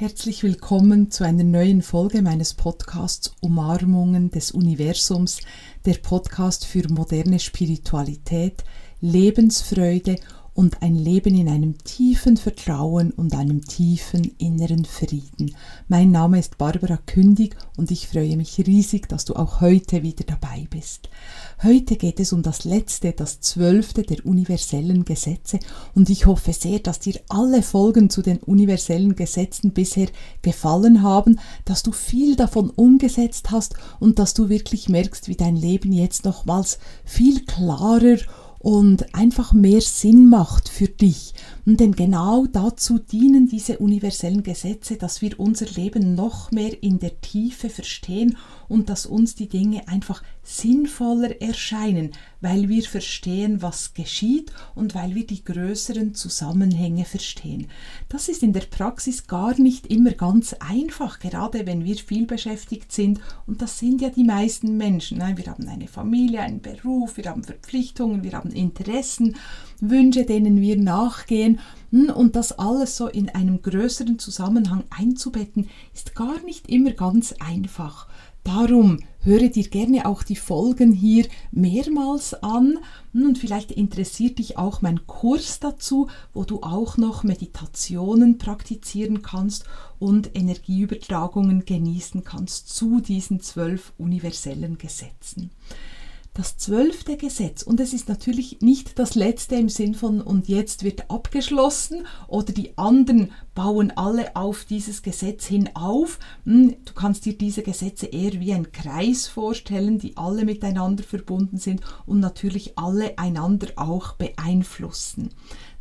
Herzlich willkommen zu einer neuen Folge meines Podcasts Umarmungen des Universums, der Podcast für moderne Spiritualität, Lebensfreude und ein Leben in einem tiefen Vertrauen und einem tiefen inneren Frieden. Mein Name ist Barbara Kündig und ich freue mich riesig, dass du auch heute wieder dabei bist. Heute geht es um das letzte, das zwölfte der universellen Gesetze und ich hoffe sehr, dass dir alle Folgen zu den universellen Gesetzen bisher gefallen haben, dass du viel davon umgesetzt hast und dass du wirklich merkst, wie dein Leben jetzt nochmals viel klarer und einfach mehr Sinn macht für dich. Und denn genau dazu dienen diese universellen Gesetze, dass wir unser Leben noch mehr in der Tiefe verstehen und dass uns die Dinge einfach sinnvoller erscheinen, weil wir verstehen, was geschieht und weil wir die größeren Zusammenhänge verstehen. Das ist in der Praxis gar nicht immer ganz einfach, gerade wenn wir viel beschäftigt sind und das sind ja die meisten Menschen. Wir haben eine Familie, einen Beruf, wir haben Verpflichtungen, wir haben Interessen, Wünsche, denen wir nachgehen. Hm, und das alles so in einem größeren Zusammenhang einzubetten, ist gar nicht immer ganz einfach. Darum höre dir gerne auch die Folgen hier mehrmals an. Und vielleicht interessiert dich auch mein Kurs dazu, wo du auch noch Meditationen praktizieren kannst und Energieübertragungen genießen kannst zu diesen zwölf universellen Gesetzen das zwölfte Gesetz. Und es ist natürlich nicht das letzte im Sinn von und jetzt wird abgeschlossen oder die anderen bauen alle auf dieses Gesetz hin auf. Hm, du kannst dir diese Gesetze eher wie ein Kreis vorstellen, die alle miteinander verbunden sind und natürlich alle einander auch beeinflussen.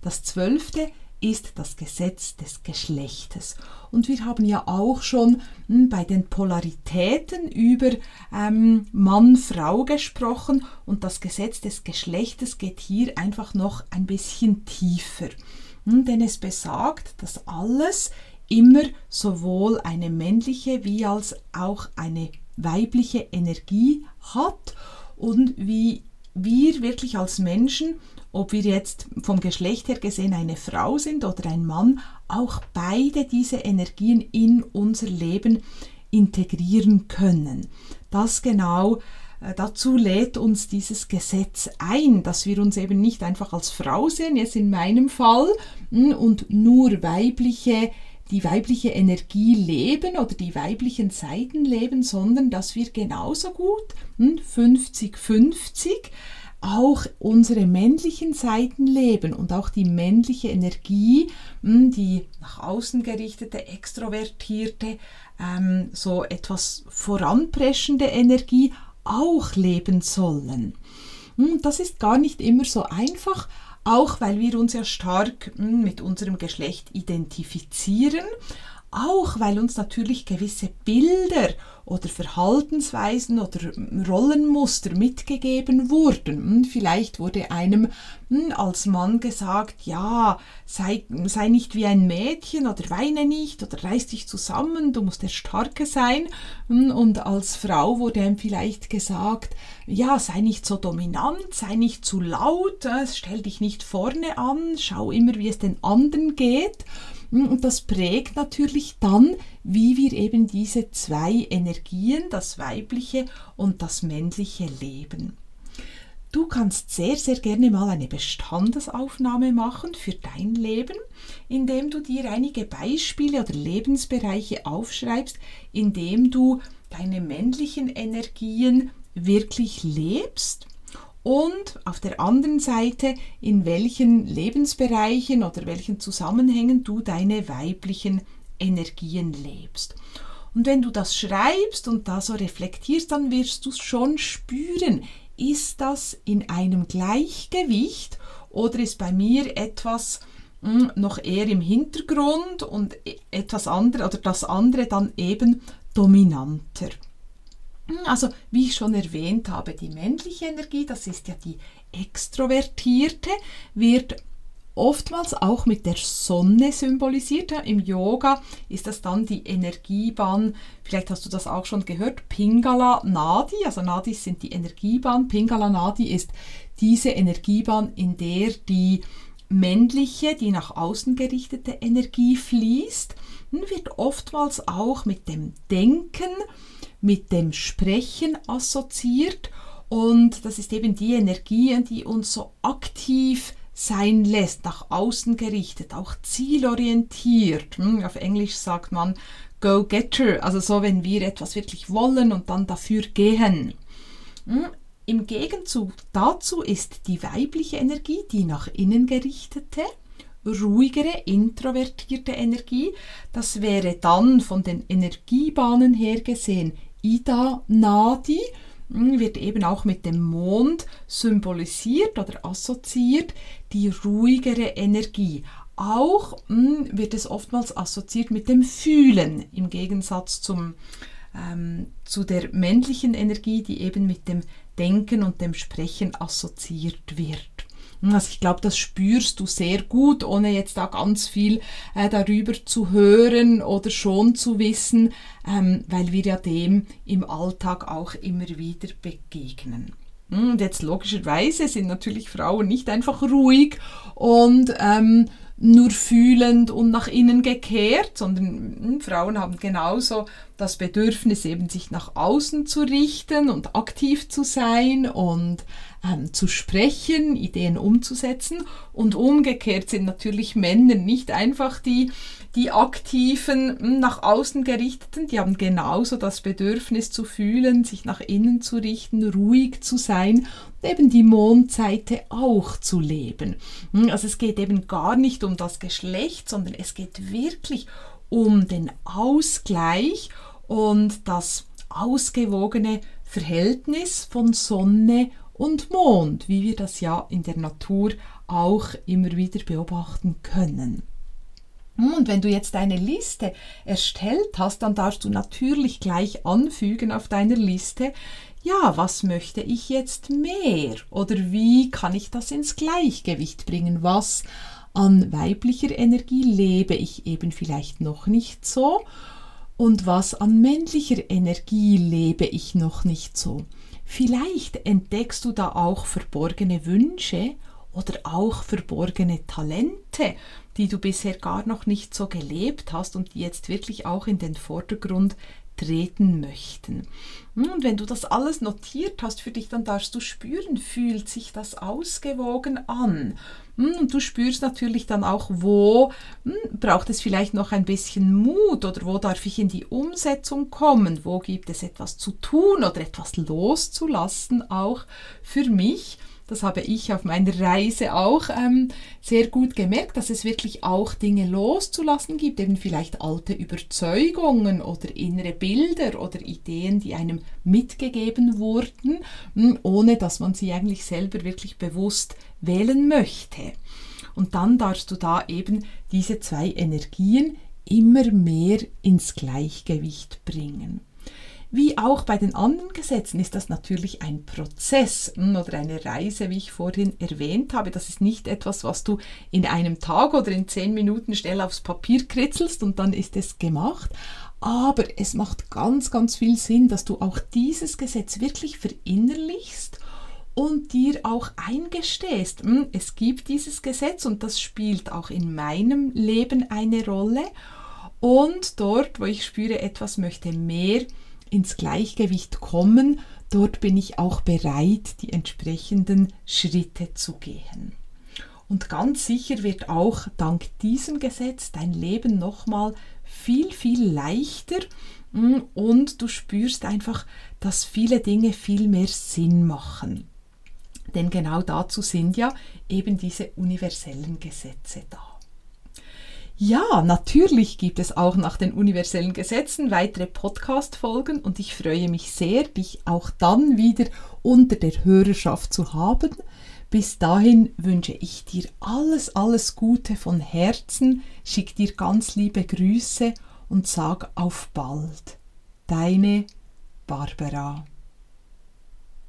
Das zwölfte ist das Gesetz des Geschlechtes. Und wir haben ja auch schon hm, bei den Polaritäten über ähm, Mann-Frau gesprochen und das Gesetz des Geschlechtes geht hier einfach noch ein bisschen tiefer. Hm, denn es besagt, dass alles immer sowohl eine männliche wie als auch eine weibliche Energie hat und wie wir wirklich als Menschen ob wir jetzt vom Geschlecht her gesehen eine Frau sind oder ein Mann, auch beide diese Energien in unser Leben integrieren können. Das genau äh, dazu lädt uns dieses Gesetz ein, dass wir uns eben nicht einfach als Frau sehen, jetzt in meinem Fall, hm, und nur weibliche die weibliche Energie leben oder die weiblichen Seiten leben, sondern dass wir genauso gut 50-50 hm, auch unsere männlichen Seiten leben und auch die männliche Energie, hm, die nach außen gerichtete, extrovertierte, ähm, so etwas voranpreschende Energie auch leben sollen. Hm, das ist gar nicht immer so einfach, auch weil wir uns ja stark hm, mit unserem Geschlecht identifizieren, auch weil uns natürlich gewisse Bilder oder Verhaltensweisen oder Rollenmuster mitgegeben wurden. Hm, vielleicht wurde einem hm, als Mann gesagt, ja, sei, sei nicht wie ein Mädchen oder weine nicht oder reiß dich zusammen, du musst der Starke sein. Hm, und als Frau wurde einem vielleicht gesagt, ja, sei nicht so dominant, sei nicht zu laut, äh, stell dich nicht vorne an, schau immer, wie es den anderen geht. Und das prägt natürlich dann, wie wir eben diese zwei Energien, das weibliche und das männliche leben. Du kannst sehr, sehr gerne mal eine Bestandesaufnahme machen für dein Leben, indem du dir einige Beispiele oder Lebensbereiche aufschreibst, indem du deine männlichen Energien wirklich lebst und auf der anderen Seite, in welchen Lebensbereichen oder welchen Zusammenhängen du deine weiblichen Energien lebst. Und wenn du das schreibst und da so reflektierst, dann wirst du schon spüren, ist das in einem Gleichgewicht oder ist bei mir etwas hm, noch eher im Hintergrund und e, etwas andere oder das andere dann eben dominanter. Also, wie ich schon erwähnt habe, die männliche Energie, das ist ja die extrovertierte, wird oftmals auch mit der Sonne symbolisiert. Im Yoga ist das dann die Energiebahn, vielleicht hast du das auch schon gehört, Pingala Nadi, also Nadis sind die Energiebahn, Pingala Nadi ist diese Energiebahn, in der die männliche, die nach außen gerichtete Energie fließt. Wird oftmals auch mit dem Denken, mit dem Sprechen assoziiert und das ist eben die Energie, die uns so aktiv sein lässt, nach außen gerichtet, auch zielorientiert. Hm, auf Englisch sagt man Go-Getter, also so, wenn wir etwas wirklich wollen und dann dafür gehen. Hm, Im Gegenzug dazu ist die weibliche Energie, die nach innen gerichtete, ruhigere, introvertierte Energie. Das wäre dann von den Energiebahnen her gesehen Ida Nadi, hm, wird eben auch mit dem Mond symbolisiert oder assoziiert, die ruhigere Energie. Auch mh, hm, wird es oftmals assoziiert mit dem Fühlen, im Gegensatz zum, ähm, zu der männlichen Energie, die eben mit dem Denken und dem Sprechen assoziiert wird. Also ich glaube, das spürst du sehr gut, ohne jetzt da ganz viel äh, darüber zu hören oder schon zu wissen, ähm, weil wir ja dem im Alltag auch immer wieder begegnen. Hm, und jetzt logischerweise sind natürlich Frauen nicht einfach ruhig und ähm, nur fühlend und nach innen gekehrt, sondern hm, Frauen haben genauso das Bedürfnis, eben sich nach außen zu richten und aktiv zu sein und ähm, zu sprechen, Ideen umzusetzen. Und umgekehrt sind natürlich Männer nicht einfach die, die aktiven, hm, nach außen gerichteten, die haben genauso das Bedürfnis zu fühlen, sich nach innen zu richten, ruhig zu sein und eben die Mondseite auch zu leben. Hm, also es geht eben gar nicht um das Geschlecht, sondern es geht wirklich um den Ausgleich und das ausgewogene Verhältnis von Sonne und Mond, wie wir das ja in der Natur auch immer wieder beobachten können. Und wenn du jetzt eine Liste erstellt hast, dann darfst du natürlich gleich anfügen auf deiner Liste, ja, was möchte ich jetzt mehr? Oder wie kann ich das ins Gleichgewicht bringen? Was an weiblicher Energie lebe ich eben vielleicht noch nicht so? Und was an männlicher Energie lebe ich noch nicht so? Vielleicht entdeckst du da auch verborgene Wünsche oder auch verborgene Talente, die du bisher gar noch nicht so gelebt hast und die jetzt wirklich auch in den Vordergrund treten möchten. Hm, und wenn du das alles notiert hast für dich, dann darfst du spüren, fühlt sich das ausgewogen an. Hm, und du spürst natürlich dann auch, wo hm, braucht es vielleicht noch ein bisschen Mut oder wo darf ich in die Umsetzung kommen, wo gibt es etwas zu tun oder etwas loszulassen auch für mich das habe ich auf meiner Reise auch ähm, sehr gut gemerkt, dass es wirklich auch Dinge loszulassen gibt, eben vielleicht alte Überzeugungen oder innere Bilder oder Ideen, die einem mitgegeben wurden, hm, ohne dass man sie eigentlich selber wirklich bewusst wählen möchte. Und dann darfst du da eben diese zwei Energien immer mehr ins Gleichgewicht bringen. Wie auch bei den anderen Gesetzen ist das natürlich ein Prozess hm, oder eine Reise, wie ich vorhin erwähnt habe. Das ist nicht etwas, was du in einem Tag oder in zehn Minuten schnell aufs Papier kritzelst und dann ist es gemacht. Aber es macht ganz, ganz viel Sinn, dass du auch dieses Gesetz wirklich verinnerlichst und dir auch eingestehst, hm, es gibt dieses Gesetz und das spielt auch in meinem Leben eine Rolle. Und dort, wo ich spüre, etwas möchte mehr, ins Gleichgewicht kommen, dort bin ich auch bereit, die entsprechenden Schritte zu gehen. Und ganz sicher wird auch dank diesem Gesetz dein Leben nochmal viel, viel leichter mm, und du spürst einfach, dass viele Dinge viel mehr Sinn machen. Denn genau dazu sind ja eben diese universellen Gesetze da. Ja, natürlich gibt es auch nach den universellen Gesetzen weitere Podcast-Folgen und ich freue mich sehr, dich auch dann wieder unter der Hörerschaft zu haben. Bis dahin wünsche ich dir alles, alles Gute von Herzen, schick dir ganz liebe Grüße und sag auf bald. Deine Barbara.